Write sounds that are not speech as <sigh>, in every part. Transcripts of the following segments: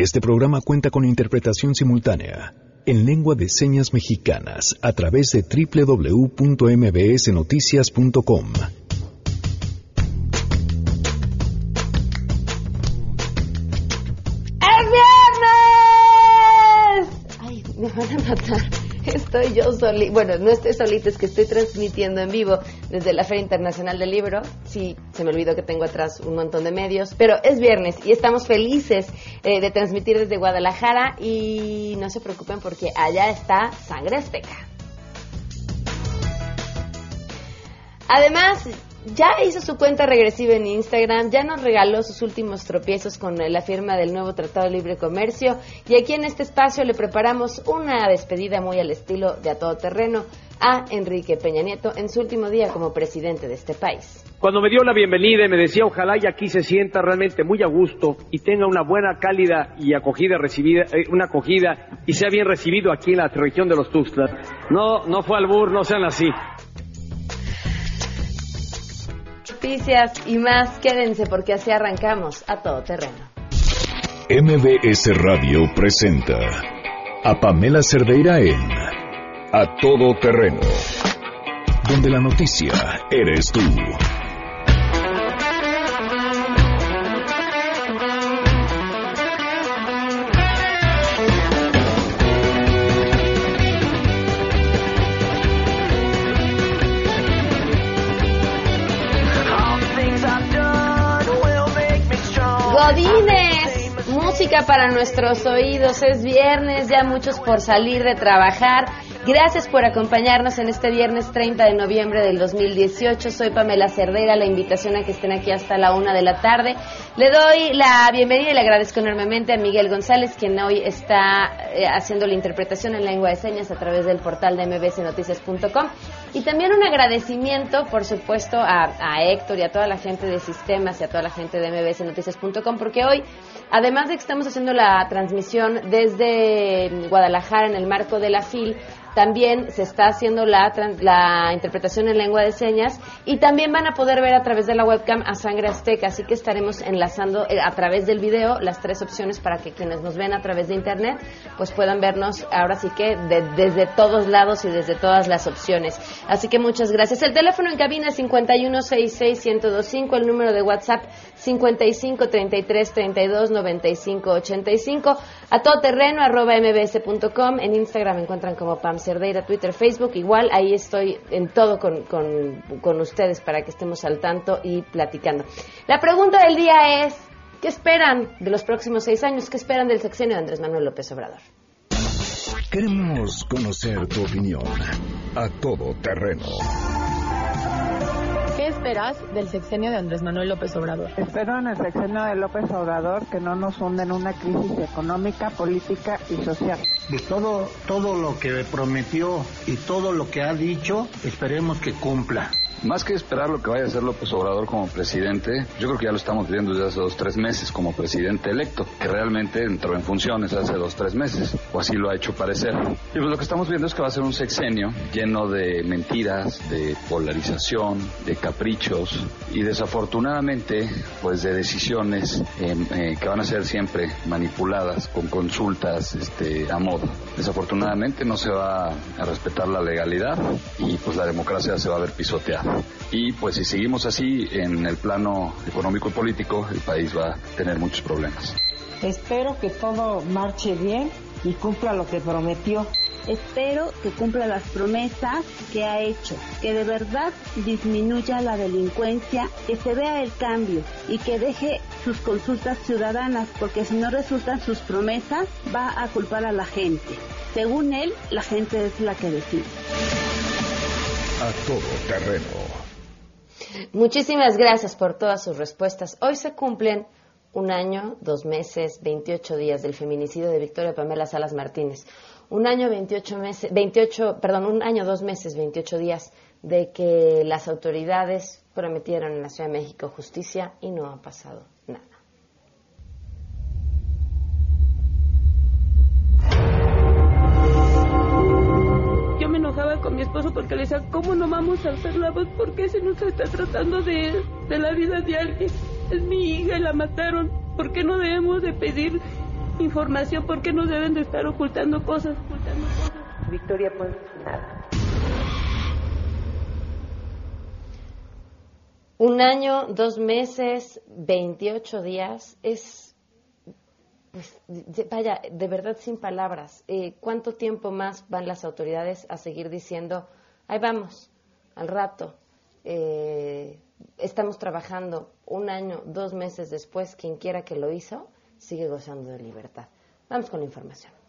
Este programa cuenta con interpretación simultánea en lengua de señas mexicanas a través de www.mbsnoticias.com. ¡Es viernes! Ay, me van a matar. Estoy yo solita, bueno, no estoy solita, es que estoy transmitiendo en vivo desde la Feria Internacional del Libro. Sí, se me olvidó que tengo atrás un montón de medios, pero es viernes y estamos felices eh, de transmitir desde Guadalajara y no se preocupen porque allá está Sangre Azteca. Además, ya hizo su cuenta regresiva en Instagram, ya nos regaló sus últimos tropiezos con la firma del nuevo Tratado de Libre Comercio y aquí en este espacio le preparamos una despedida muy al estilo de a todo terreno a Enrique Peña Nieto en su último día como presidente de este país. Cuando me dio la bienvenida y me decía ojalá y aquí se sienta realmente muy a gusto y tenga una buena, cálida y acogida recibida, eh, una acogida y sea bien recibido aquí en la región de los Tuxtlas. No, no fue albur, no sean así. Noticias y más, quédense porque así arrancamos a todo terreno. MBS Radio presenta a Pamela Cerdeira en A Todo Terreno, donde la noticia eres tú. Godines, música para nuestros oídos. Es viernes, ya muchos por salir de trabajar. Gracias por acompañarnos en este viernes 30 de noviembre del 2018. Soy Pamela Cerdeira, la invitación a que estén aquí hasta la una de la tarde. Le doy la bienvenida y le agradezco enormemente a Miguel González, quien hoy está eh, haciendo la interpretación en lengua de señas a través del portal de mbsnoticias.com. Y también un agradecimiento, por supuesto, a, Héctor y a toda la gente de sistemas y a toda la gente de mbsnoticias.com, porque hoy, además de que estamos haciendo la transmisión desde Guadalajara en el marco de la FIL, también se está haciendo la, la interpretación en lengua de señas y también van a poder ver a través de la webcam a Sangre Azteca, así que estaremos enlazando eh, a través del video las tres opciones para que quienes nos ven a través de internet pues puedan vernos ahora sí que de- desde todos lados y desde todas las opciones. Así que muchas gracias. El teléfono en cabina es 51661025, el número de WhatsApp 5533329585, a todoterreno arroba mbs.com, en Instagram me encuentran como Pam Cerdeira, Twitter, Facebook, igual ahí estoy en todo con, con, con ustedes para que estemos al tanto y platicando. La pregunta del día es, ¿qué esperan de los próximos seis años? ¿Qué esperan del sexenio de Andrés Manuel López Obrador? Queremos conocer tu opinión. A Todo Terreno. ¿Qué esperas del sexenio de Andrés Manuel López Obrador? Espero en el sexenio de López Obrador que no nos hunda en una crisis económica, política y social. De todo, todo lo que prometió y todo lo que ha dicho, esperemos que cumpla. Más que esperar lo que vaya a hacer López Obrador como presidente, yo creo que ya lo estamos viendo desde hace dos tres meses como presidente electo, que realmente entró en funciones hace dos tres meses, o así lo ha hecho parecer. Y pues lo que estamos viendo es que va a ser un sexenio lleno de mentiras, de polarización, de caprichos y desafortunadamente pues de decisiones eh, eh, que van a ser siempre manipuladas con consultas este, a modo. Desafortunadamente no se va a respetar la legalidad y pues la democracia se va a ver pisoteada. Y pues si seguimos así en el plano económico y político, el país va a tener muchos problemas. Espero que todo marche bien y cumpla lo que prometió. Espero que cumpla las promesas que ha hecho, que de verdad disminuya la delincuencia, que se vea el cambio y que deje sus consultas ciudadanas, porque si no resultan sus promesas, va a culpar a la gente. Según él, la gente es la que decide. A Todo Terreno. Muchísimas gracias por todas sus respuestas. Hoy se cumplen un año, dos meses, 28 días del feminicidio de Victoria Pamela Salas Martínez. Un año, 28 meses, 28, perdón, un año, dos meses, 28 días de que las autoridades prometieron en la Ciudad de México justicia y no ha pasado nada. Con mi esposo porque le decía, ¿cómo no vamos a hacer la voz? ¿Por qué se nos está tratando de, de la vida de alguien? Es mi hija y la mataron. ¿Por qué no debemos de pedir información, ¿por qué nos deben de estar ocultando cosas? Ocultando cosas? Victoria, pues nada. Un año, dos meses, 28 días es, pues, vaya, de verdad sin palabras. Eh, ¿Cuánto tiempo más van las autoridades a seguir diciendo, ahí vamos, al rato? Eh, estamos trabajando un año, dos meses después, quien quiera que lo hizo, sigue gozando de libertad. Vamos con la información.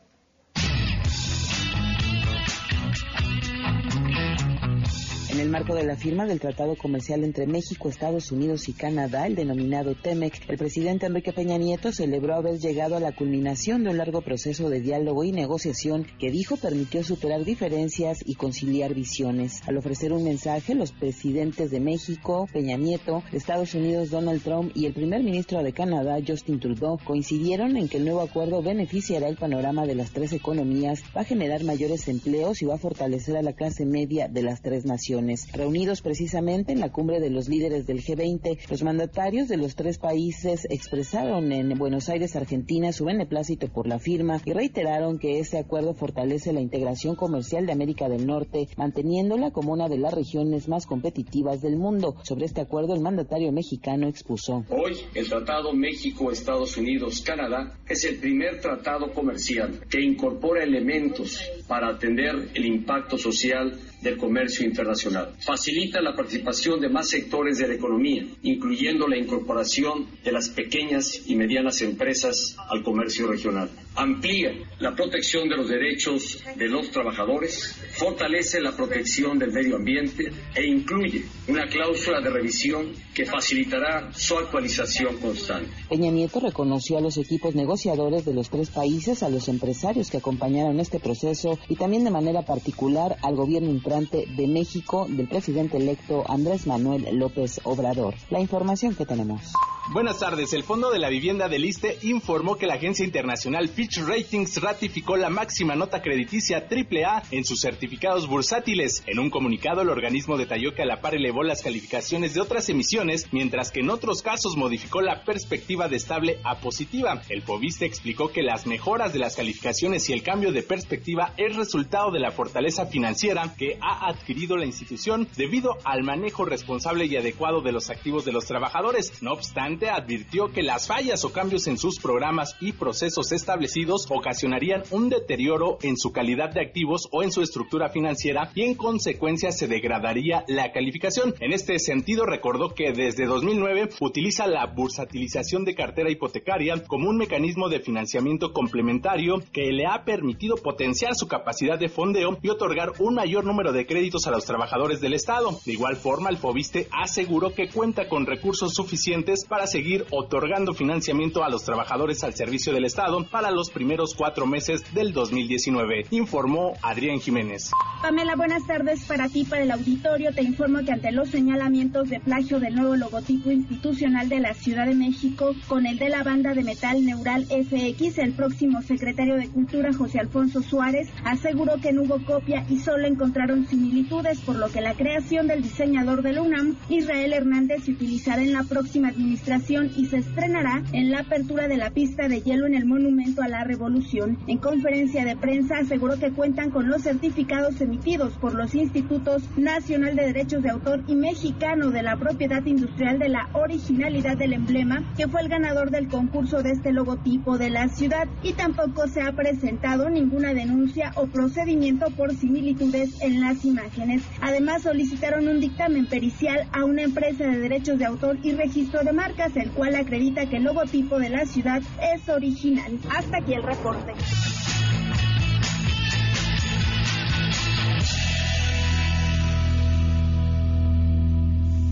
Marco de la firma del Tratado Comercial entre México, Estados Unidos y Canadá, el denominado TEMEC, el presidente Enrique Peña Nieto celebró haber llegado a la culminación de un largo proceso de diálogo y negociación que dijo permitió superar diferencias y conciliar visiones. Al ofrecer un mensaje, los presidentes de México, Peña Nieto, de Estados Unidos, Donald Trump y el primer ministro de Canadá, Justin Trudeau, coincidieron en que el nuevo acuerdo beneficiará el panorama de las tres economías, va a generar mayores empleos y va a fortalecer a la clase media de las tres naciones. Reunidos precisamente en la cumbre de los líderes del G20, los mandatarios de los tres países expresaron en Buenos Aires, Argentina, su beneplácito por la firma y reiteraron que este acuerdo fortalece la integración comercial de América del Norte, manteniéndola como una de las regiones más competitivas del mundo. Sobre este acuerdo, el mandatario mexicano expuso. Hoy, el Tratado México-Estados Unidos-Canadá es el primer tratado comercial que incorpora elementos para atender el impacto social del comercio internacional. Facilita la participación de más sectores de la economía, incluyendo la incorporación de las pequeñas y medianas empresas al comercio regional. Amplía la protección de los derechos de los trabajadores, fortalece la protección del medio ambiente e incluye una cláusula de revisión que facilitará su actualización constante. Peña Nieto reconoció a los equipos negociadores de los tres países, a los empresarios que acompañaron este proceso y también de manera particular al gobierno de México del presidente electo Andrés Manuel López Obrador. La información que tenemos. Buenas tardes. El Fondo de la Vivienda del ISTE informó que la agencia internacional Fitch Ratings ratificó la máxima nota crediticia AAA en sus certificados bursátiles. En un comunicado, el organismo detalló que a la par elevó las calificaciones de otras emisiones, mientras que en otros casos modificó la perspectiva de estable a positiva. El FOBISTE explicó que las mejoras de las calificaciones y el cambio de perspectiva es resultado de la fortaleza financiera que ha adquirido la institución debido al manejo responsable y adecuado de los activos de los trabajadores. No obstante, advirtió que las fallas o cambios en sus programas y procesos establecidos ocasionarían un deterioro en su calidad de activos o en su estructura financiera y en consecuencia se degradaría la calificación. En este sentido, recordó que desde 2009 utiliza la bursatilización de cartera hipotecaria como un mecanismo de financiamiento complementario que le ha permitido potenciar su capacidad de fondeo y otorgar un mayor número de créditos a los trabajadores del Estado. De igual forma, el FOBISTE aseguró que cuenta con recursos suficientes para seguir otorgando financiamiento a los trabajadores al servicio del Estado para los primeros cuatro meses del 2019, informó Adrián Jiménez. Pamela, buenas tardes para ti, para el auditorio. Te informo que ante los señalamientos de plagio del nuevo logotipo institucional de la Ciudad de México con el de la banda de metal Neural FX, el próximo secretario de Cultura, José Alfonso Suárez, aseguró que no hubo copia y solo encontraron similitudes, por lo que la creación del diseñador de la UNAM, Israel Hernández, se utilizará en la próxima administración y se estrenará en la apertura de la pista de hielo en el Monumento a la Revolución. En conferencia de prensa aseguró que cuentan con los certificados emitidos por los Institutos Nacional de Derechos de Autor y Mexicano de la Propiedad Industrial de la Originalidad del Emblema, que fue el ganador del concurso de este logotipo de la ciudad, y tampoco se ha presentado ninguna denuncia o procedimiento por similitudes en las imágenes. Además, solicitaron un dictamen pericial a una empresa de derechos de autor y registro de marcas, el cual acredita que el logotipo de la ciudad es original. Hasta aquí el reporte.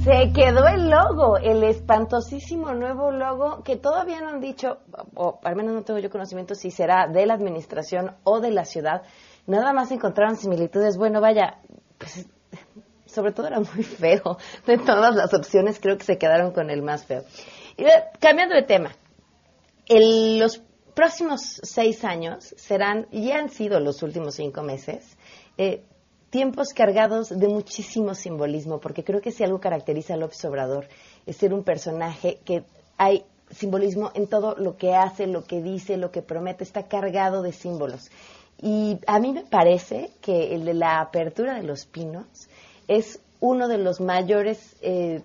Se quedó el logo, el espantosísimo nuevo logo que todavía no han dicho, o al menos no tengo yo conocimiento si será de la administración o de la ciudad. Nada más encontraron similitudes. Bueno, vaya, pues sobre todo era muy feo. De todas las opciones creo que se quedaron con el más feo. Y, cambiando de tema, los próximos seis años serán, y han sido los últimos cinco meses, eh, tiempos cargados de muchísimo simbolismo, porque creo que si algo caracteriza a López Obrador es ser un personaje que hay simbolismo en todo lo que hace, lo que dice, lo que promete, está cargado de símbolos. Y a mí me parece que el de la apertura de los pinos es uno de los mayores eh,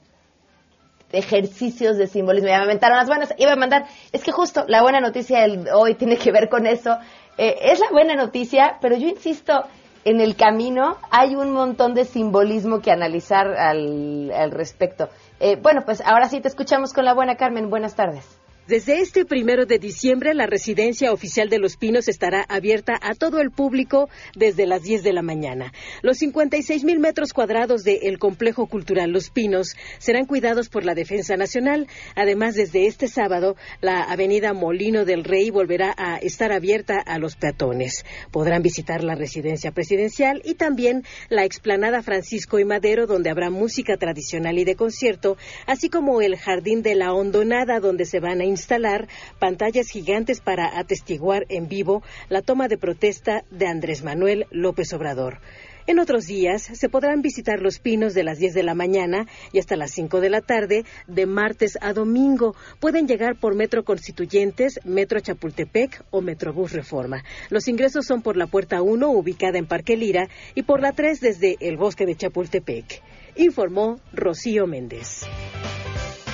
ejercicios de simbolismo. Ya me aventaron las buenas, iba a mandar, es que justo la buena noticia del hoy tiene que ver con eso. Eh, es la buena noticia, pero yo insisto, en el camino hay un montón de simbolismo que analizar al, al respecto. Eh, bueno, pues ahora sí te escuchamos con la buena Carmen. Buenas tardes. Desde este primero de diciembre, la residencia oficial de Los Pinos estará abierta a todo el público desde las 10 de la mañana. Los 56 mil metros cuadrados del complejo cultural Los Pinos serán cuidados por la Defensa Nacional. Además, desde este sábado, la avenida Molino del Rey volverá a estar abierta a los peatones. Podrán visitar la residencia presidencial y también la explanada Francisco y Madero, donde habrá música tradicional y de concierto, así como el Jardín de la Hondonada, donde se van a instalar pantallas gigantes para atestiguar en vivo la toma de protesta de Andrés Manuel López Obrador. En otros días se podrán visitar los pinos de las 10 de la mañana y hasta las 5 de la tarde, de martes a domingo. Pueden llegar por Metro Constituyentes, Metro Chapultepec o Metrobús Reforma. Los ingresos son por la puerta 1, ubicada en Parque Lira, y por la 3 desde el bosque de Chapultepec. Informó Rocío Méndez.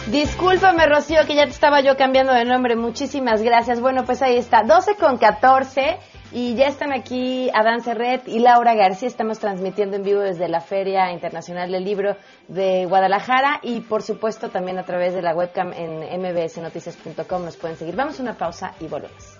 Discúlpame, Rocío, que ya te estaba yo cambiando de nombre. Muchísimas gracias. Bueno, pues ahí está, 12 con 14. Y ya están aquí Adán Serret y Laura García. Estamos transmitiendo en vivo desde la Feria Internacional del Libro de Guadalajara y, por supuesto, también a través de la webcam en mbsnoticias.com nos pueden seguir. Vamos a una pausa y volvemos.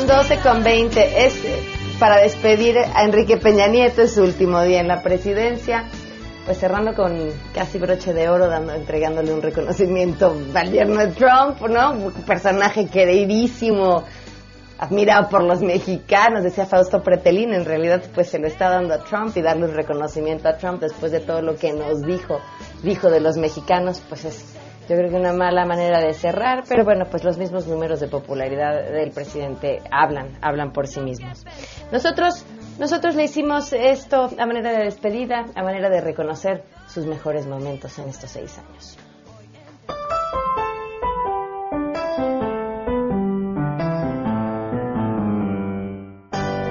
canción, 12 con 20. Es para despedir a Enrique Peña Nieto, es su último día en la presidencia. Pues cerrando con casi broche de oro, dando, entregándole un reconocimiento al yerno de Trump, ¿no? Un personaje queridísimo, admirado por los mexicanos, decía Fausto Pretelín, en realidad pues se lo está dando a Trump y darle un reconocimiento a Trump después de todo lo que nos dijo, dijo de los mexicanos, pues es yo creo que una mala manera de cerrar, pero bueno, pues los mismos números de popularidad del presidente hablan, hablan por sí mismos. Nosotros, nosotros le hicimos esto a manera de despedida, a manera de reconocer sus mejores momentos en estos seis años.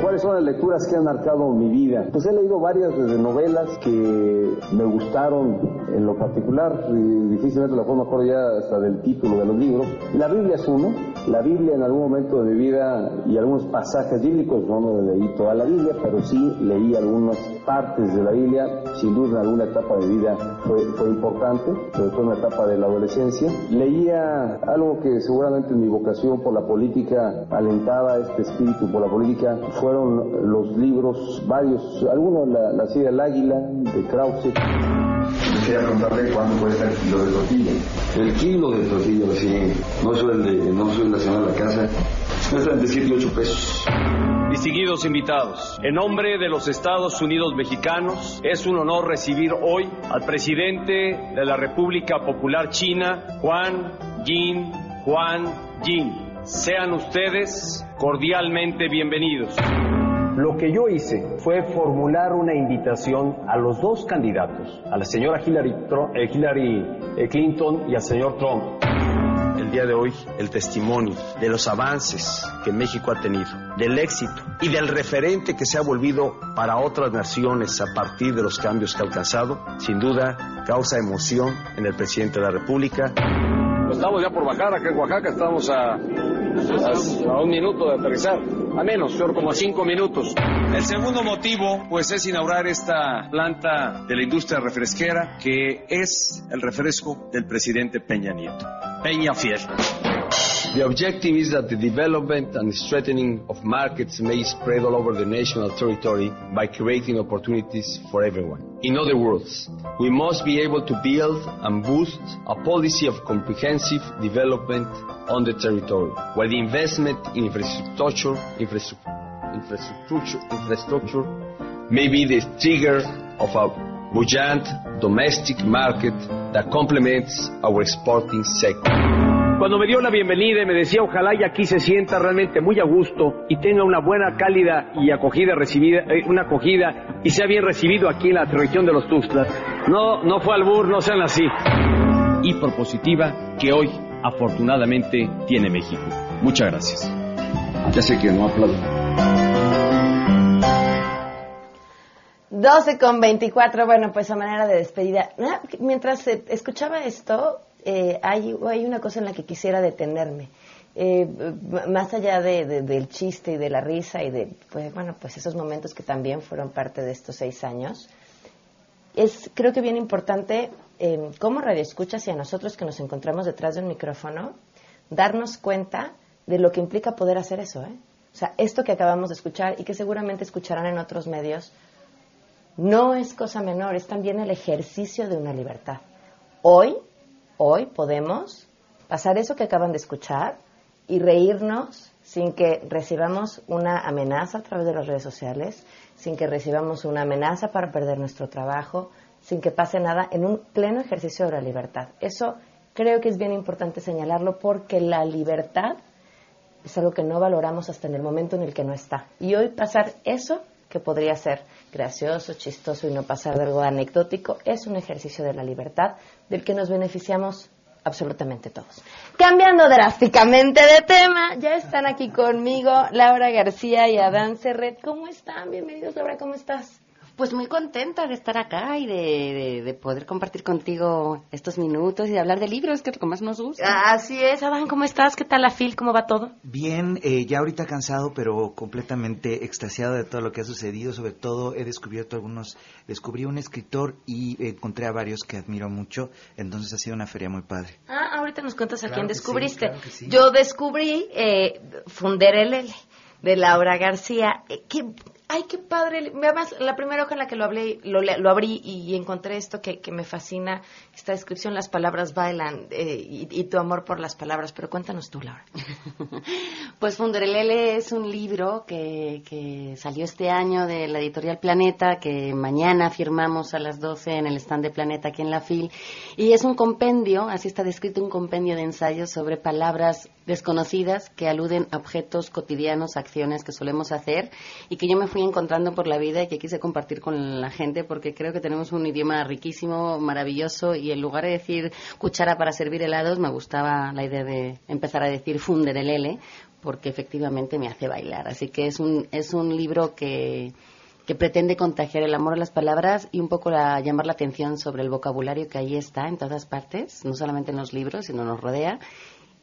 ¿Cuáles son las lecturas que han marcado mi vida? Pues he leído varias desde novelas que me gustaron en lo particular, y difícilmente la puedo mejor ya hasta del título de los libros. La Biblia es uno, la Biblia en algún momento de mi vida y algunos pasajes bíblicos, no leí toda la Biblia, pero sí leí algunas partes de la Biblia, sin duda en alguna etapa de vida fue, fue importante, sobre todo en la etapa de la adolescencia. Leía algo que seguramente mi vocación por la política alentaba este espíritu por la política, fueron los libros, varios, algunos, la, la serie El Águila de Krause. Quería preguntarle cuándo puede estar el kilo de tortilla. El kilo de tortilla, sí. No soy el de, no soy la de la casa. Cuesta entre 7 y 8 pesos. Distinguidos invitados, en nombre de los Estados Unidos mexicanos, es un honor recibir hoy al presidente de la República Popular China, Juan Jin Juan Jin. Sean ustedes cordialmente bienvenidos. Lo que yo hice fue formular una invitación a los dos candidatos, a la señora Hillary, eh, Hillary, eh, Clinton y al señor Trump. El día de hoy el testimonio de los avances que México ha tenido, del éxito y del referente que se ha volvido para otras naciones a partir de los cambios que ha alcanzado, sin duda causa emoción en el presidente de la República. Estamos ya por bajar acá en Oaxaca, estamos a, a, a un minuto de aterrizar, a menos, peor como cinco minutos. El segundo motivo, pues, es inaugurar esta planta de la industria refresquera, que es el refresco del presidente Peña Nieto. Peña Fiel. The objective is that the development and strengthening of markets may spread all over the national territory by creating opportunities for everyone. In other words, we must be able to build and boost a policy of comprehensive development on the territory, where the investment in infrastructure, infrastructure, infrastructure, infrastructure may be the trigger of a buoyant domestic market that complements our exporting sector. Cuando me dio la bienvenida y me decía ojalá y aquí se sienta realmente muy a gusto y tenga una buena, cálida y acogida recibida, eh, una acogida y sea bien recibido aquí en la región de los Tuxtlas. No, no fue albur, no sean así. Y por positiva que hoy afortunadamente tiene México. Muchas gracias. Ya sé que no aplaudo. 12 con 24, bueno, pues a manera de despedida. Mientras escuchaba esto, eh, hay, una cosa en la que quisiera detenerme. Eh, más allá de- del chiste y de la risa y de, pues, bueno, pues esos momentos que también fueron parte de estos seis años, es creo que bien importante eh, como radioescuchas y a nosotros que nos encontramos detrás de un micrófono, darnos cuenta de lo que implica poder hacer eso. ¿eh? O sea, esto que acabamos de escuchar y que seguramente escucharán en otros medios, no es cosa menor, es también el ejercicio de una libertad. Hoy, hoy podemos pasar eso que acaban de escuchar y reírnos sin que recibamos una amenaza a través de las redes sociales, sin que recibamos una amenaza para perder nuestro trabajo, sin que pase nada en un pleno ejercicio de la libertad. Eso creo que es bien importante señalarlo porque la libertad es algo que no valoramos hasta en el momento en el que no está. Y hoy pasar eso, que podría ser gracioso, chistoso y no pasar de algo anecdótico, es un ejercicio de la libertad del que nos beneficiamos absolutamente todos. Cambiando drásticamente de tema, ya están aquí conmigo Laura García y Adán Serret. ¿Cómo están? Bienvenidos, Laura, ¿cómo estás? Pues muy contenta de estar acá y de, de- de poder compartir contigo estos minutos y de hablar de libros, que es lo que más nos gusta. Así es, Adán, ¿cómo estás? ¿Qué tal la FIL? ¿Cómo va todo? Bien, eh, ya ahorita cansado, pero completamente extasiado de todo lo que ha sucedido. Sobre todo he descubierto algunos, descubrí un escritor y encontré a varios que admiro mucho. Entonces ha sido una feria muy padre. Ah, ahorita nos cuentas a Claro quién que sí, descubriste. claro que sí. Yo descubrí eh, Funderelele de Laura García. Eh, qué, ay, qué padre. Además, la primera hoja en la que lo hablé, lo, lo abrí y, encontré esto que, que me fascina, esta descripción, las palabras bailan eh, y, y tu amor por las palabras. Pero cuéntanos tú, Laura. <laughs> Pues Funderelele es un libro que, que salió este año de la editorial Planeta, que mañana firmamos a las 12 en el stand de Planeta aquí en la FIL. Y es un compendio, así está descrito, un compendio de ensayos sobre palabras desconocidas que aluden a objetos cotidianos, acciones que solemos hacer y que yo me fui encontrando por la vida y que quise compartir con la gente porque creo que tenemos un idioma riquísimo, maravilloso y en lugar de decir cuchara para servir helados me gustaba la idea de empezar a decir funderelele porque efectivamente me hace bailar. Así que es un, es un libro que, que pretende contagiar el amor a las palabras y un poco la- llamar la atención sobre el vocabulario que ahí está en todas partes, no solamente en los libros, sino nos rodea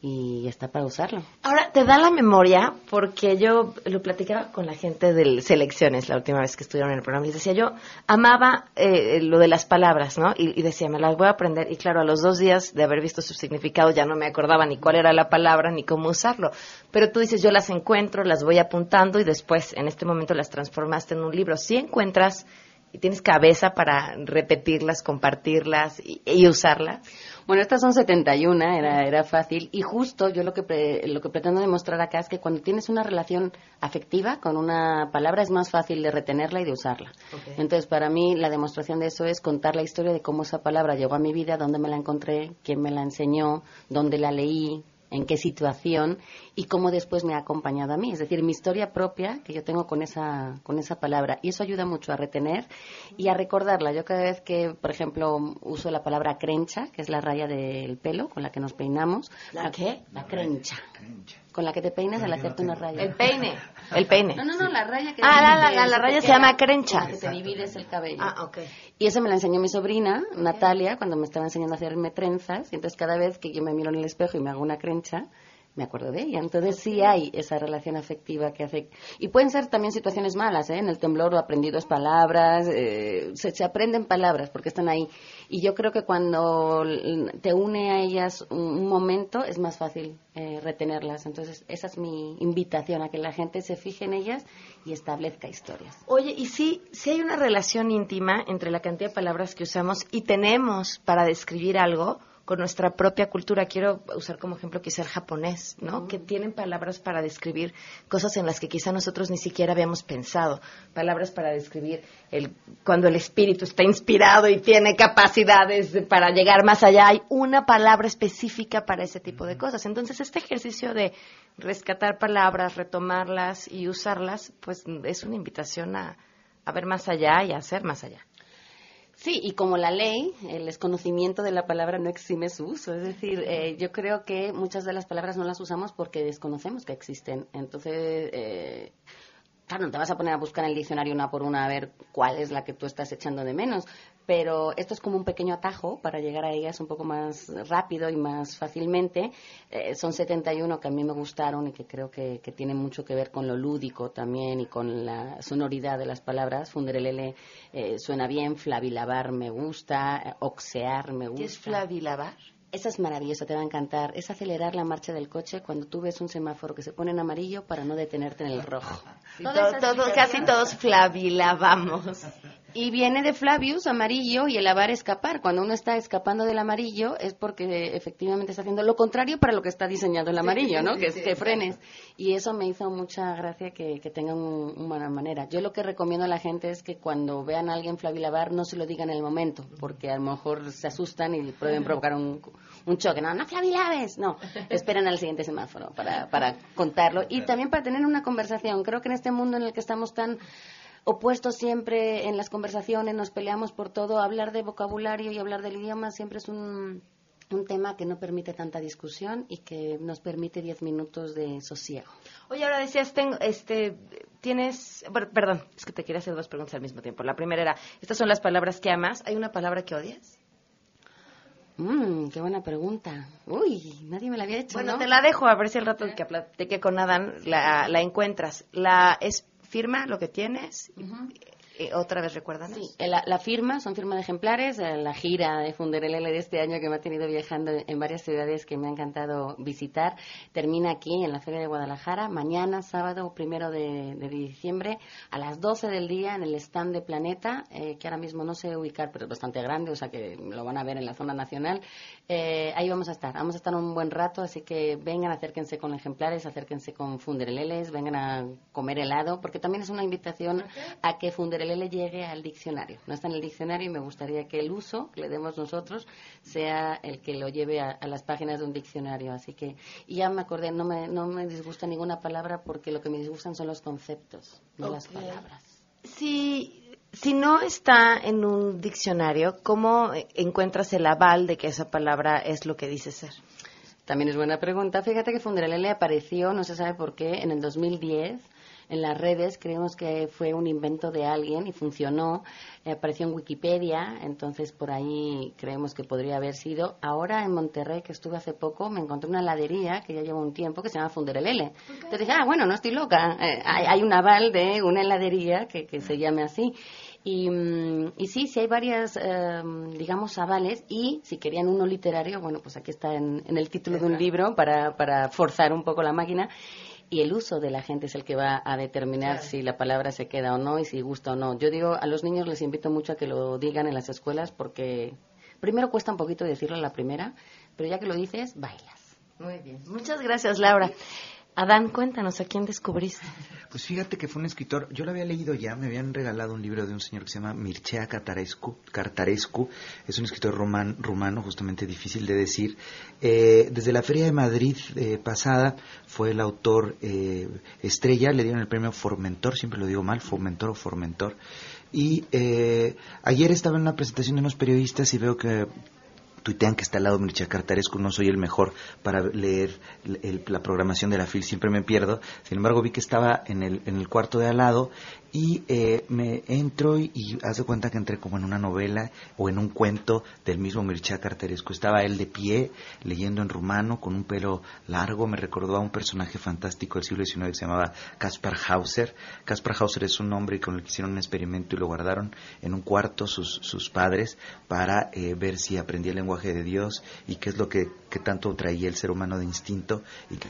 y está para usarlo. Ahora, te da la memoria, porque yo lo platicaba con la gente de selecciones la última vez que estuvieron en el programa. y decía, yo amaba eh, lo de las palabras, ¿no? Y, decía, me las voy a aprender. Y claro, a los dos días de haber visto su significado ya no me acordaba ni cuál era la palabra ni cómo usarlo. Pero tú dices, yo las encuentro, las voy apuntando y después, en este momento, las transformaste en un libro. Si encuentras y tienes cabeza para repetirlas, compartirlas y usarlas. Bueno, estas son 71, era, era fácil. Y justo yo lo que, pre- lo que pretendo demostrar acá es que cuando tienes una relación afectiva con una palabra es más fácil de retenerla y de usarla. Entonces, para mí, la demostración de eso es contar la historia de cómo esa palabra llegó a mi vida, dónde me la encontré, quién me la enseñó, dónde la leí, en qué situación y cómo después me ha acompañado a mí. Es decir, mi historia propia que yo tengo con esa, con esa palabra. Y eso ayuda mucho a retener y a recordarla. Yo cada vez que, por ejemplo, uso la palabra crencha, que es la raya del pelo con la que nos peinamos. ¿La qué? La crencha. Con la que te peinas al hacerte una raya. El peine. El peine. No, no, no, la raya que Ah, la- la- divide, la- raya se llama crencha. la que te divides el cabello. Ah, ok. Y eso me la enseñó mi sobrina, Natalia, cuando me estaba enseñando a hacerme trenzas. Y entonces cada vez que yo me miro en el espejo y me hago una crencha, me acuerdo de ella. Entonces sí hay esa relación afectiva que hace... Y pueden ser también situaciones malas, ¿eh? En el temblor he aprendido dos palabras, eh, se, se aprenden palabras porque están ahí. Y yo creo que cuando te une a ellas un, un momento es más fácil eh, retenerlas. Entonces esa es mi invitación a que la gente se fije en ellas y establezca historias. Oye, y sí, sí hay una relación íntima entre la cantidad de palabras que usamos y tenemos para describir algo con nuestra propia cultura. Quiero usar como ejemplo quizá el japonés, ¿no? Que tienen palabras para describir cosas en las que quizá nosotros ni siquiera habíamos pensado. Palabras para describir el, cuando el espíritu está inspirado y tiene capacidades de- para llegar más allá. Hay una palabra específica para ese tipo de cosas. Entonces, este ejercicio de rescatar palabras, retomarlas y usarlas, pues es una invitación a, a ver más allá y a hacer más allá. Sí, y como la ley, el desconocimiento de la palabra no exime su uso. Es decir, eh, yo creo que muchas de las palabras no las usamos porque desconocemos que existen. Entonces, eh, claro, no te vas a poner a buscar en el diccionario una por una a ver cuál es la que tú estás echando de menos. Pero esto es como un pequeño atajo para llegar a ellas un poco más rápido y más fácilmente. Eh, son 71 que a mí me gustaron y que creo que, que tienen mucho que ver con lo lúdico también y con la sonoridad de las palabras. Funderelele eh, suena bien, flavilabar me gusta, eh, oxear me gusta. ¿Qué es flavilabar? Esa es maravillosa, te va a encantar. Es acelerar la marcha del coche cuando tú ves un semáforo que se pone en amarillo para no detenerte en el rojo. Todo- todo- casi todos flavilabamos. <laughs> Y viene de Flavius, amarillo, y el lavar escapar. Cuando uno está escapando del amarillo es porque efectivamente está haciendo lo contrario para lo que está diseñado el amarillo, ¿no? Que es que frenes. Y eso me hizo mucha gracia que, que tengan un- una buena manera. Yo lo que recomiendo a la gente es que cuando vean a alguien flavilabar no se lo digan en el momento, porque a lo mejor se asustan y pueden provocar un, un choque. No, no flavilabes. No, esperan al siguiente semáforo para, para contarlo. Y también para tener una conversación. Creo que en este mundo en el que estamos tan opuestos siempre en las conversaciones, nos peleamos por todo, hablar de vocabulario y hablar del idioma siempre es un, un tema que no permite tanta discusión y que nos permite diez minutos de sosiego. Oye, ahora decías, tengo, este, tienes, perdón, es que te quería hacer dos preguntas al mismo tiempo. La primera era, estas son las palabras que amas. ¿Hay una palabra que odias? Mmm, qué buena pregunta. Uy, nadie me la había hecho, Bueno, ¿no? te la dejo, a ver si el rato que platiqué con Adán la, la encuentras. La es firma lo que tienes. Eh, otra vez recuérdanos. Sí, eh, la, la firma, son firma de ejemplares, eh, la gira de Funderelele de este año que me ha tenido viajando en varias ciudades que me ha encantado visitar, termina aquí en la Feria de Guadalajara, mañana, sábado primero de, de diciembre, a las 12 del día en el stand de Planeta, eh, que ahora mismo no sé ubicar, pero es bastante grande, o sea que lo van a ver en la zona nacional. Eh, ahí vamos a estar, vamos a estar un buen rato, así que vengan, acérquense con ejemplares, acérquense con Fundereleles, vengan a comer helado, porque también es una invitación a que Funderelele llegue al diccionario. No está en el diccionario y me gustaría que el uso que le demos nosotros sea el que lo lleve a, a las páginas de un diccionario. Así que, y ya me acordé, no me, no me disgusta ninguna palabra porque lo que me disgustan son los conceptos, no las palabras. Si, si no está en un diccionario, ¿cómo encuentras el aval de que esa palabra es lo que dice ser? También es buena pregunta. Fíjate que Funderelele apareció, no se sabe por qué, en el 2010 en las redes. Creemos que fue un invento de alguien y funcionó. Eh, apareció en Wikipedia, entonces por ahí creemos que podría haber sido. Ahora en Monterrey, que estuve hace poco, me encontré una heladería que ya lleva un tiempo que se llama Funderelele. Entonces dije, ah, bueno, no estoy loca. Eh, hay, hay un aval de una heladería que, que se llame así. Y, mm, y sí, sí hay varias, eh, digamos, avales. Y si querían uno literario, bueno, pues aquí está en, en el título de un libro para, para forzar un poco la máquina. Y el uso de la gente es el que va a determinar si la palabra se queda o no y si gusta o no. Yo digo, a los niños les invito mucho a que lo digan en las escuelas porque primero cuesta un poquito decirlo a la primera, pero ya que lo dices, bailas. Muy bien. Muchas gracias, Laura. Adán, cuéntanos, ¿a quién descubriste? Pues fíjate que fue un escritor, yo lo había leído ya, me habían regalado un libro de un señor que se llama Mircea Cartarescu, es un escritor roman- rumano, justamente difícil de decir. Eh, desde la Feria de Madrid eh, pasada fue el autor eh, estrella, le dieron el premio Formentor, siempre lo digo mal, Formentor o Formentor. Y eh, ayer estaba en una presentación de unos periodistas y veo que tuitean que está al lado Mircea Cartarescu, no soy el mejor para leer el- la programación de la FIL, siempre me pierdo. Sin embargo, vi que estaba en el cuarto de al lado y eh, me entro y, y haz de cuenta que entré como en una novela o en un cuento del mismo Mircea Carterescu. Estaba él de pie, leyendo en rumano, con un pelo largo, me recordó a un personaje fantástico del siglo XIX que se llamaba Caspar Hauser. Caspar Hauser es un hombre con el que hicieron un experimento y lo guardaron en un cuarto sus, sus padres para eh, ver si aprendía el lenguaje de Dios y qué es lo que, que tanto traía el ser humano de instinto y que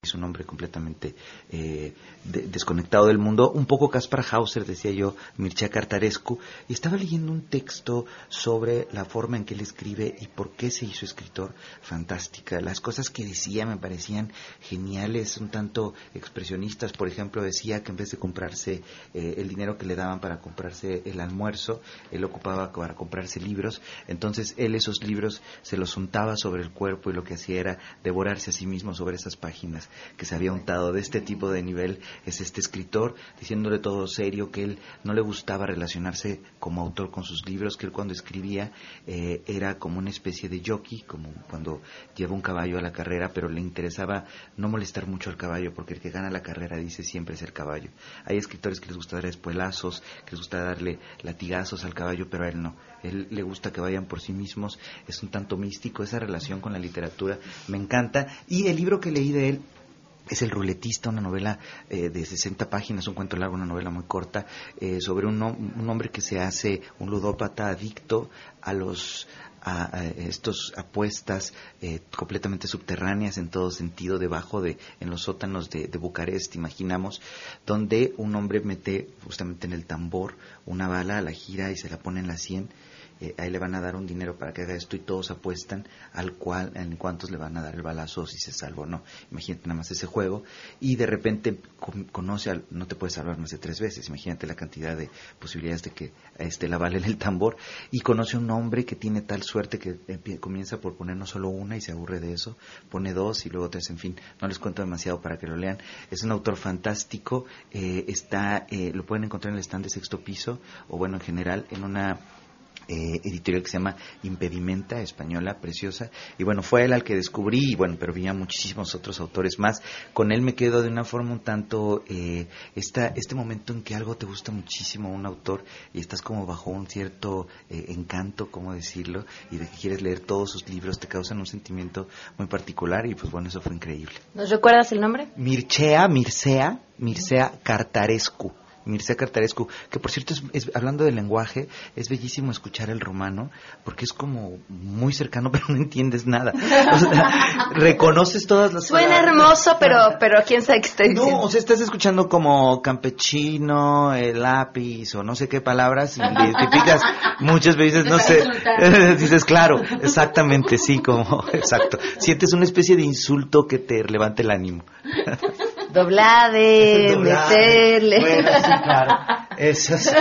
es un hombre completamente eh, de- desconectado del mundo, un poco Caspar Hauser, decía yo, Mircea Cartarescu, y estaba leyendo un texto sobre la forma en que él escribe y por qué se hizo escritor fantástica. Las cosas que decía me parecían geniales, un tanto expresionistas. Por ejemplo, decía que en vez de comprarse eh, el dinero que le daban para comprarse el almuerzo, él ocupaba para comprarse libros. Entonces él esos libros se los untaba sobre el cuerpo y lo que hacía era devorarse a sí mismo sobre esas páginas que se había untado. De este tipo de nivel es este escritor, diciéndole todo serio que él no le gustaba relacionarse como autor con sus libros, que él cuando escribía eh, era como una especie de jockey, como cuando lleva un caballo a la carrera, pero le interesaba no molestar mucho al caballo, porque el que gana la carrera dice siempre es el caballo. Hay escritores que les gusta dar espuelazos, que les gusta darle latigazos al caballo, pero a él no. Él le gusta que vayan por sí mismos, es un tanto místico, esa relación con la literatura me encanta. Y el libro que leí de él es El Ruletista, una novela eh, de 60 páginas, un cuento largo, una novela muy corta, eh, sobre un, un hombre que se hace un ludópata adicto a los a, apuestas eh, completamente subterráneas en todo sentido debajo de en los sótanos de, de Bucarest imaginamos donde un hombre mete justamente en el tambor una bala a la gira y se la pone en la sien eh, ahí le van a dar un dinero para que haga esto y todos apuestan al cual en cuántos le van a dar el balazo si se salva o no. Imagínate nada más ese juego y de repente con- conoce al, no te puedes salvar más de tres veces. Imagínate la cantidad de posibilidades de que este la bala en el tambor y conoce un hombre que tiene tal suerte que empie- comienza por poner no solo una y se aburre de eso, pone dos y luego tres, en fin, no les cuento demasiado para que lo lean. Es un autor fantástico, eh, está eh, lo pueden encontrar en el stand de sexto piso o bueno en general en una eh, editorial que se llama Impedimenta, española, preciosa. Y bueno, fue él al que descubrí, y bueno, pero vi a muchísimos otros autores más. Con él me quedo de una forma un tanto, eh, esta, este momento en que algo te gusta muchísimo, un autor, y estás como bajo un cierto eh, encanto, ¿cómo decirlo? Y de que quieres leer todos sus libros, te causan un sentimiento muy particular, y pues bueno, eso fue increíble. ¿Nos recuerdas el nombre? Mircea, Mircea, Mircea Cartarescu. Mircea Cartarescu, que por cierto, es, es- hablando del lenguaje, es bellísimo escuchar el romano, porque es como muy cercano, <laughs> pero no entiendes nada. O sea, reconoces todas las Suena palabras. hermoso, pero, pero quién sabe qué estoy diciendo. No, o sea, estás escuchando como campechino, el lápiz o no sé qué palabras y identificas muchas veces, no sé, <laughs> dices, claro, exactamente, sí, como, <laughs> exacto. Sientes una especie de insulto que te levanta el ánimo. Doblade, meterle. Bueno, sí, claro. <laughs> Eso es-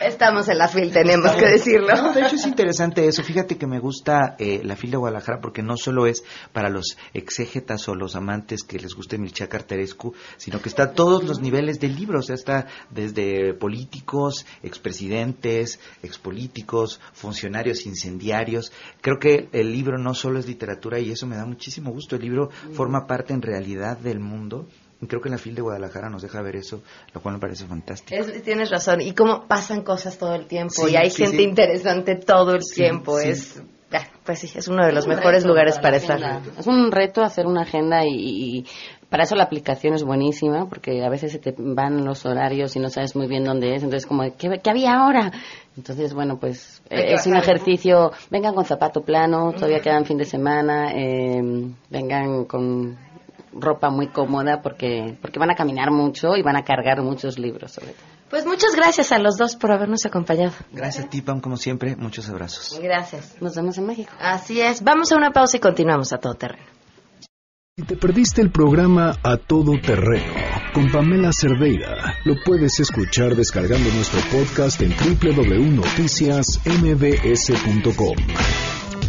Estamos en la fil, tenemos que decirlo. No, de hecho es interesante eso. Fíjate que me gusta eh, la fila de Guadalajara porque no solo es para los exégetas o los amantes que les guste Mircea Carterescu, sino que está a todos los niveles del libro. O sea, está desde políticos, expresidentes, expolíticos, funcionarios incendiarios. Creo que el libro no solo es literatura y eso me da muchísimo gusto. El libro forma parte en realidad del mundo. Y creo que la FIL de Guadalajara nos deja ver eso, lo cual me parece fantástico. Es- tienes razón. Y cómo pasan cosas todo el tiempo. Sí, y hay sí, gente sí. interesante todo el tiempo. sí. Es, ah, pues sí, es uno de los mejores lugares para la estar. Es un reto hacer una agenda y, y para eso la aplicación es buenísima porque a veces se te van los horarios y no sabes muy bien dónde es. Entonces, como, ¿qué, qué había ahora? Entonces, bueno, pues eh, es un ejercicio. Vengan con zapato plano, todavía quedan fin de semana. eh, vengan con ropa muy cómoda porque porque van a caminar mucho y van a cargar muchos libros sobre todo. Pues muchas gracias a los dos por habernos acompañado. Gracias a ti, Pam, como siempre. Muchos abrazos. Gracias. Nos vemos en México. Así es. Vamos a una pausa y continuamos a todo terreno. Si te perdiste el programa A Todo Terreno con Pamela Cerdeira, lo puedes escuchar descargando nuestro podcast en www.noticiasmbs.com.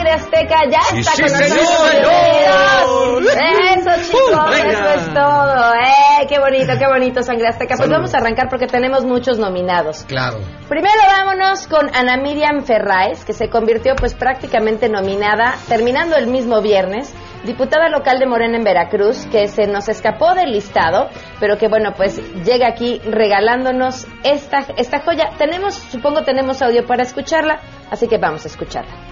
Azteca ya Sí, está sí, con nosotros. Eso, chicos, Uh, eso es todo. ¡Eh! Qué bonito, qué bonito, Sangre Azteca. Pues Salud. vamos a arrancar porque tenemos muchos nominados. Claro. Primero vámonos con Ana Miriam Ferráez, que se convirtió pues prácticamente nominada, terminando el mismo viernes, diputada local de Morena en Veracruz, que se nos escapó del listado, pero que bueno, pues llega aquí regalándonos esta, esta joya. Tenemos, supongo tenemos audio para escucharla, así que vamos a escucharla.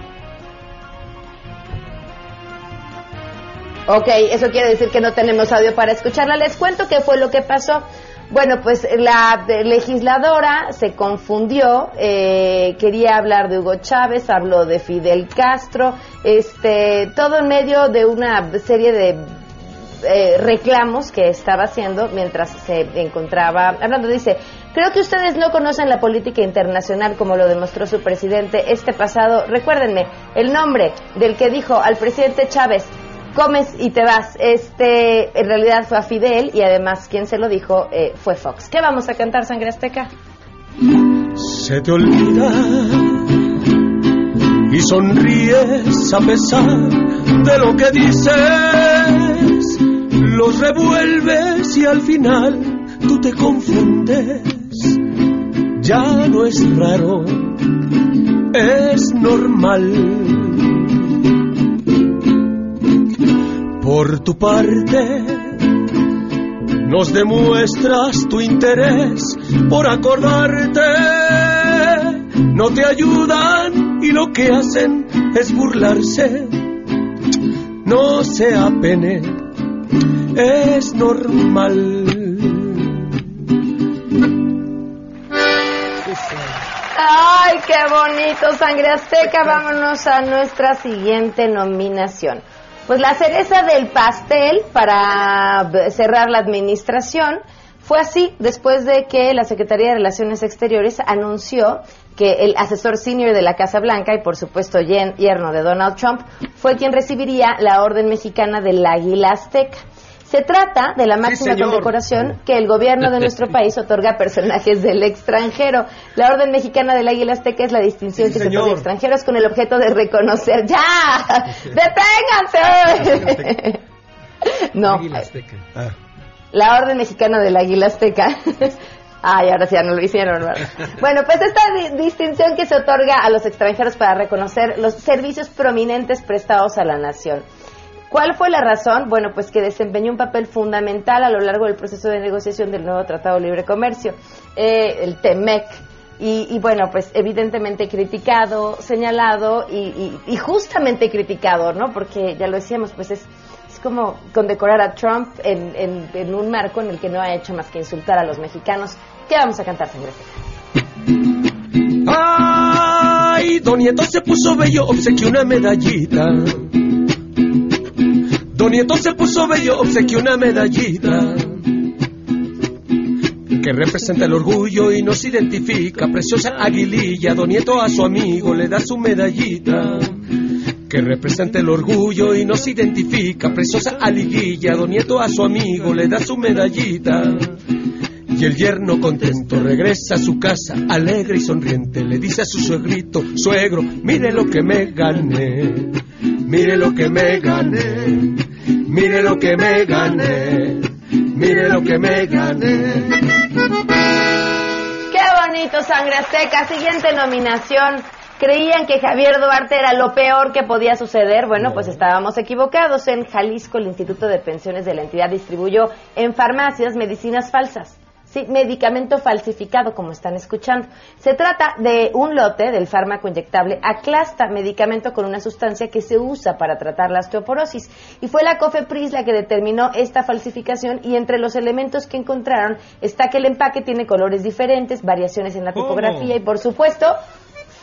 Ok, eso quiere decir que no tenemos audio para escucharla. Les cuento qué fue lo que pasó. Bueno, pues la legisladora se confundió, eh, quería hablar de Hugo Chávez, habló de Fidel Castro, este, todo en medio de una serie de eh, reclamos que estaba haciendo mientras se encontraba hablando. Dice, creo que ustedes no conocen la política internacional como lo demostró su presidente este pasado. Recuérdenme, el nombre del que dijo al presidente Chávez, comes y te vas, este en realidad fue a Fidel y además quien se lo dijo eh, fue Fox. ¿Qué vamos a cantar, Sangre Azteca? Se te olvida y sonríes a pesar de lo que dices. Los revuelves y al final tú te confundes. Ya no es raro, es normal. Por tu parte, nos demuestras tu interés por acordarte. No te ayudan y lo que hacen es burlarse. No se apene, es normal. Ay, qué bonito, Sangre Azteca. Vámonos a nuestra siguiente nominación. Pues la cereza del pastel para b- cerrar la administración fue así después de que la Secretaría de Relaciones Exteriores anunció que el asesor senior de la Casa Blanca y por supuesto yerno de Donald Trump fue quien recibiría la Orden Mexicana del Águila Azteca. Se trata de la máxima condecoración que el gobierno de <laughs> nuestro país otorga a personajes del extranjero. La Orden Mexicana del Águila Azteca es la distinción Sí, que se señor. pone a extranjeros con el objeto de reconocer. ¡Ya! <laughs> ¡Deténganse! <laughs> no, la Orden Mexicana del Águila Azteca. Ay, ahora sí ya no lo hicieron. ¿verdad? Bueno, pues esta di- distinción que se otorga a los extranjeros para reconocer los servicios prominentes prestados a la nación. ¿Cuál fue la razón? Bueno, pues que desempeñó un papel fundamental a lo largo del proceso de negociación del nuevo Tratado de Libre Comercio, eh, el TEMEC. Y, bueno, pues evidentemente criticado, señalado y, justamente criticado, ¿no? Porque ya lo decíamos, pues es, como condecorar a Trump en un marco en el que no ha hecho más que insultar a los mexicanos. ¿Qué vamos a cantar, sangre? Ay, Don Nieto se puso bello, obsequió una medallita. Don Nieto se puso bello, obsequió una medallita. Que representa el orgullo y nos identifica. Preciosa aguililla, Don Nieto a su amigo le da su medallita. Que representa el orgullo y nos identifica. Preciosa aliguilla, Don Nieto a su amigo le da su medallita. Y el yerno contento regresa a su casa, alegre y sonriente. Le dice a su suegrito, suegro, mire lo que me gané, mire lo que me gané, mire lo que me gané, mire lo que me gané. ¡Qué bonito, Sangre Azteca! Siguiente nominación. ¿Creían que Javier Duarte era lo peor que podía suceder? Bueno, pues estábamos equivocados. En Jalisco, el Instituto de Pensiones de la entidad distribuyó en farmacias medicinas falsas. Sí, medicamento falsificado, como están escuchando. Se trata de un lote del fármaco inyectable Aclasta, medicamento con una sustancia que se usa para tratar la osteoporosis. Y fue la COFEPRIS la que determinó esta falsificación y entre los elementos que encontraron está que el empaque tiene colores diferentes, variaciones en la tipografía y, por supuesto,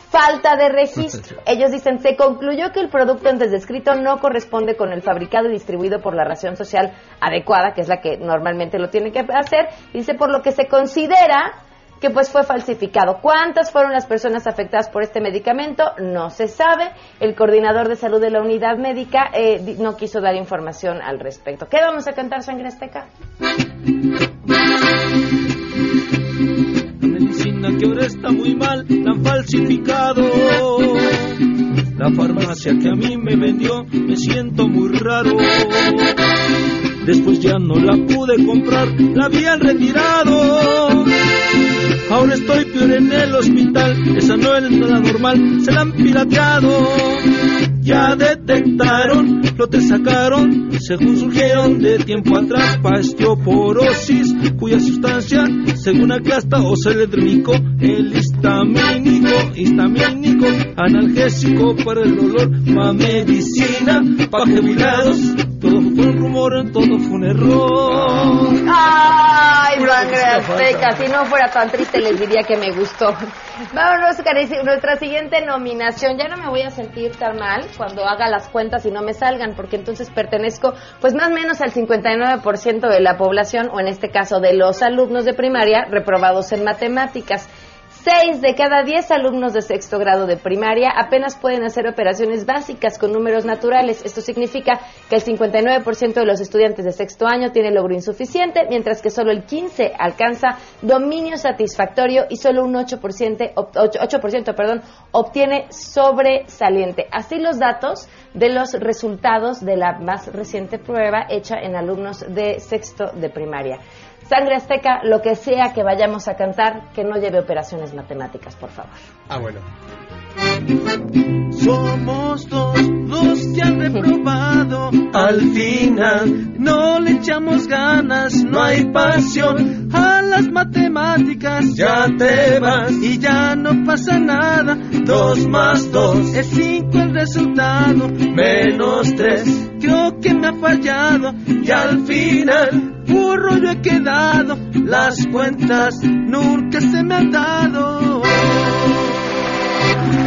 falta de registro. <laughs> Ellos dicen, se concluyó que el producto antes descrito no corresponde con el fabricado y distribuido por la ración social adecuada, que es la que normalmente lo tiene que hacer. Dice, por lo que se considera que pues fue falsificado. ¿Cuántas fueron las personas afectadas por este medicamento? No se sabe. El coordinador de salud de la unidad médica eh, no quiso dar información al respecto. ¿Qué vamos a cantar, Sangre Azteca? Que ahora está muy mal, la han falsificado. La farmacia que a mí me vendió, me siento muy raro. Después ya no la pude comprar, la habían retirado. Esa no es nada normal, se la han pirateado. Ya detectaron, lo te sacaron, según surgieron de tiempo atrás, osteoporosis, cuya sustancia, según acá está oseledrónico, el histamínico, histamínico, analgésico para el dolor, pa' medicina, pa' jubilados, todo fue un rumor, todo fue un error. Ay, sangre azteca, si no fuera tan triste les diría que me gustó. Vámonos, Carici, nuestra siguiente nominación. Ya no me voy a sentir tan mal cuando haga las cuentas y no me salgan, porque entonces pertenezco, pues más o menos al 59% de la población, o en este caso de los alumnos de primaria, reprobados en matemáticas. Seis de cada diez alumnos de sexto grado de primaria apenas pueden hacer operaciones básicas con números naturales. Esto significa que el 59% de los estudiantes de sexto año tiene logro insuficiente, mientras que solo el 15% alcanza dominio satisfactorio y solo un 8%, ob- 8%, 8%, perdón, obtiene sobresaliente. Así los datos de los resultados de la más reciente prueba hecha en alumnos de sexto de primaria. Sangre Azteca, lo que sea que vayamos a cantar, que no lleve operaciones matemáticas, por favor. Ah, bueno. Somos dos los que han reprobado. Al final no le echamos ganas, no hay pasión a las matemáticas. Ya te vas y ya no pasa nada. Dos más dos es cinco el resultado. Menos tres creo que me ha fallado. Y al final burro yo he quedado. Las cuentas nunca se me han dado.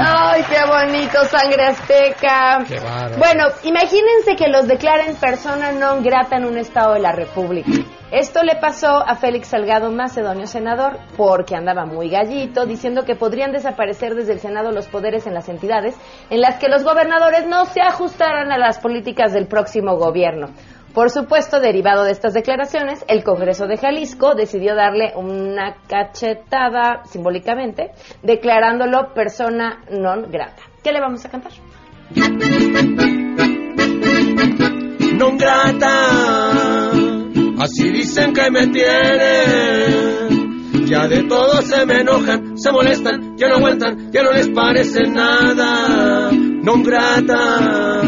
Ay, qué bonito, sangre azteca. Qué. Bueno, imagínense que los declaren persona non grata en un estado de la República. Esto le pasó a Félix Salgado Macedonio, senador, porque andaba muy gallito, diciendo que podrían desaparecer desde el Senado los poderes en las entidades en las que los gobernadores no se ajustaran a las políticas del próximo gobierno. Por supuesto, derivado de estas declaraciones, el Congreso de Jalisco decidió darle una cachetada simbólicamente, declarándolo persona non grata. ¿Qué le vamos a cantar? non grata. Así dicen que me tienen. Ya de todo se me enojan, se molestan, ya no aguantan, ya no les parece nada. Non grata.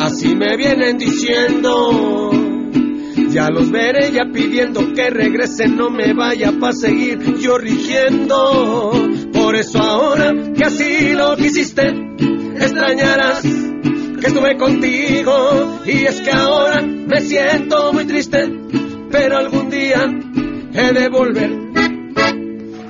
Así me vienen diciendo. Ya los veré ya pidiendo que regresen, no me vaya para seguir yo rigiendo. Por eso ahora que así lo quisiste, extrañarás que estuve contigo y es que ahora me siento muy triste, pero algún día he de volver.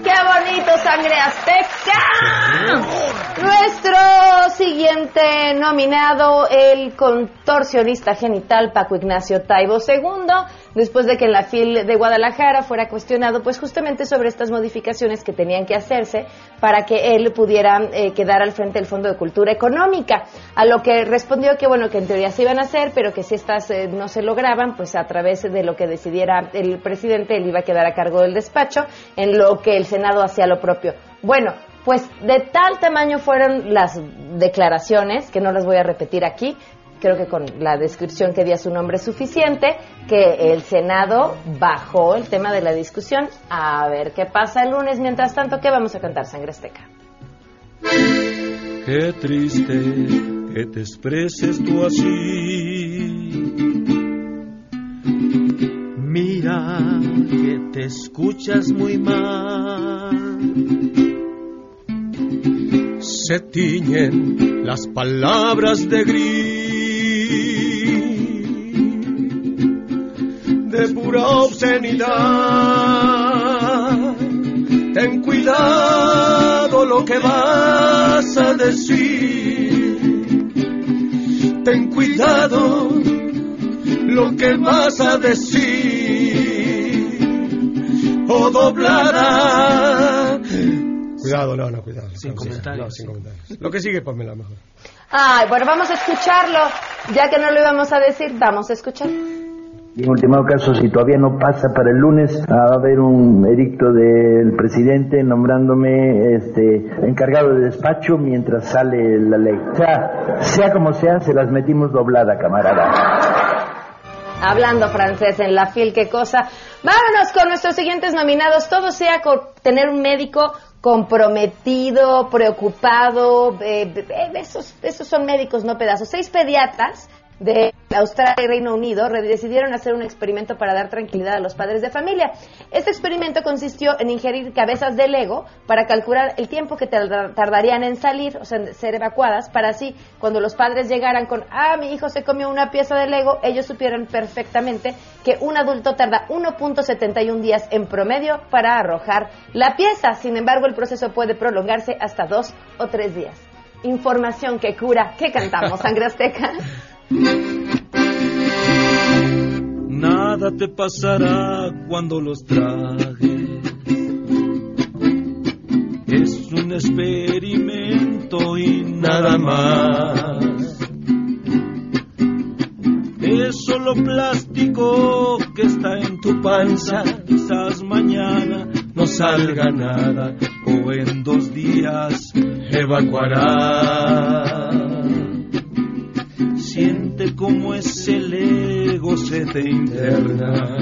¡Qué bonito, sangre azteca! Nuestro siguiente nominado, el contorsionista genital Paco Ignacio Taibo II, después de que en la FIL de Guadalajara fuera cuestionado, pues justamente sobre estas modificaciones que tenían que hacerse para que él pudiera eh, quedar al frente del Fondo de Cultura Económica, a lo que respondió que bueno, que en teoría se iban a hacer, pero que si estas eh, no se lograban, pues a través de lo que decidiera el presidente, él iba a quedar a cargo del despacho, en lo que el Senado hacía lo propio. Bueno, pues de tal tamaño fueron las declaraciones, que no las voy a repetir aquí, creo que con la descripción que di a su nombre es suficiente, que el Senado bajó el tema de la discusión. A ver qué pasa el lunes. Mientras tanto, ¿qué vamos a cantar, Sangre Azteca? Qué triste que te expreses tú así. Mira que te escuchas muy mal. Se tiñen las palabras de gris, de pura obscenidad. Ten cuidado lo que vas a decir. Ten cuidado lo que vas a decir. O doblará. Cuidado, no, no, cuidado. Sin No, comentarios. no, sin comentarios. Lo que sigue, Pamela, mejor. Ay, bueno, vamos a escucharlo. Ya que no lo íbamos a decir, vamos a escuchar. En último caso, si todavía no pasa para el lunes, va a haber un edicto del presidente nombrándome este, encargado de despacho mientras sale la ley. O sea, sea como sea, se las metimos doblada, camarada. Hablando francés en la fil, qué cosa. Vámonos con nuestros siguientes nominados. Todo sea con tener un médico comprometido, preocupado. eh, eh, esos, esos son médicos, no pedazos. Seis pediatras de Australia y Reino Unido decidieron hacer un experimento para dar tranquilidad a los padres de familia. Este experimento consistió en ingerir cabezas de Lego para calcular el tiempo que tarda- tardarían en salir, o sea, en ser evacuadas, para así, cuando los padres llegaran con, ah, mi hijo se comió una pieza de Lego, ellos supieran perfectamente que un adulto tarda 1.71 días en promedio para arrojar la pieza. Sin embargo, el proceso puede prolongarse hasta dos o tres días. Información que cura. ¿Qué cantamos, Sangre Azteca? <laughs> Nada te pasará cuando los trajes. Es un experimento y nada más. Es solo plástico que está en tu panza. Quizás mañana no salga nada o en dos días evacuará. Como ese ego se te interna.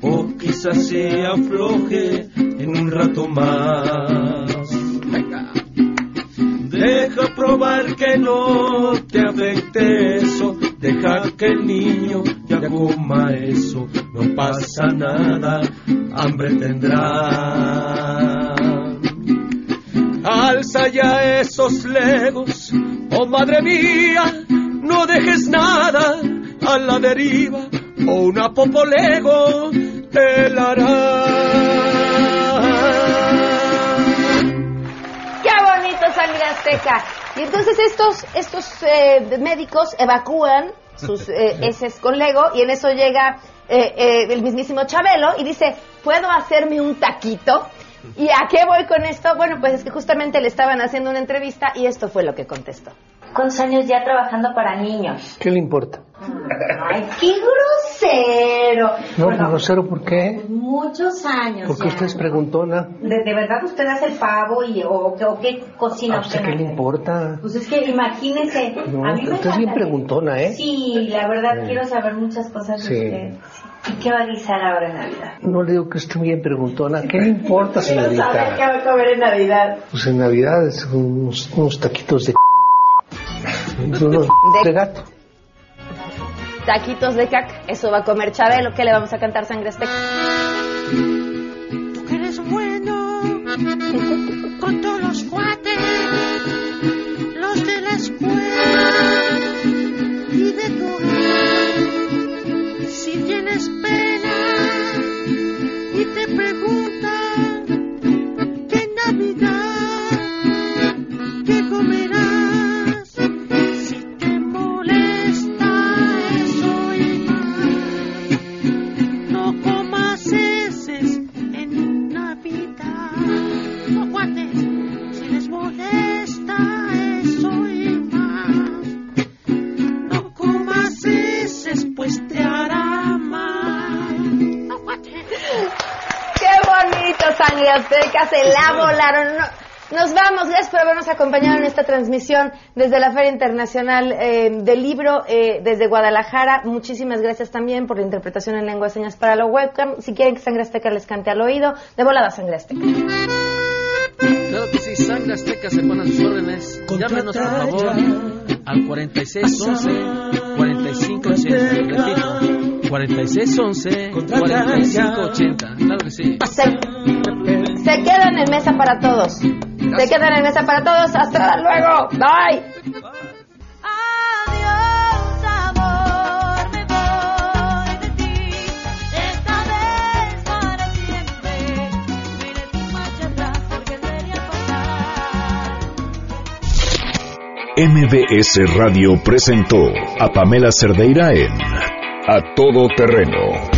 O quizás se afloje en un rato más. Deja probar que no te afecte eso. Deja que el niño ya coma eso. No pasa nada, hambre tendrá. Alza ya esos legos, oh madre mía, no dejes nada a la deriva, o una popolego te la hará. ¡Qué bonito sangre azteca! Y entonces estos, estos eh, médicos evacúan sus eh, <laughs> heces con Lego y en eso llega eh, eh, el mismísimo Chabelo y dice, ¿puedo hacerme un taquito? ¿Y a qué voy con esto? Bueno, pues es que justamente le estaban haciendo una entrevista y esto fue lo que contestó. ¿Cuántos años ya trabajando para niños? ¿Qué le importa? <laughs> ¡Ay, qué grosero! No, Bueno, grosero, ¿por qué? muchos años Porque ya. usted es preguntona. ¿De, de verdad usted hace el pavo y, o, qué- o qué cocina ¿A usted usted? qué le importa? Pues es que imagínese. No, a mí me usted es bien preguntona, ¿eh? Sí, la verdad quiero saber muchas cosas de Sí. usted. ¿Y qué va a guisar ahora en Navidad? No le digo que esté bien preguntona. ¿Qué le importa, <laughs> saber qué señorita? va a comer en Navidad. Pues en Navidad es unos, unos taquitos de... unos de gato. Taquitos de caca, eso va a comer Chabelo. ¿Qué le vamos a cantar sangre azteca? Azteca! Se la volaron. No- nos vamos. Gracias por habernos acompañado en esta transmisión desde la Feria Internacional eh, del Libro eh, desde Guadalajara. Muchísimas gracias también por la interpretación en lengua de señas para la webcam. Si quieren que Sangre Azteca les cante al oído, de volada Sangre Azteca. Claro que sí, Sangre Azteca se pone a sus órdenes. Llámenos, por favor, al 4611 4580. Repito, 4611 4580. Claro que sí. Se, quedan en mesa para todos. Se quedan en mesa para todos. Hasta luego. Bye. Adiós, amor, me voy de ti. Esta vez para siempre. Mire tu marcha atrás porque sería fatal. MBS Radio presentó a Pamela Cerdeira en A Todo Terreno.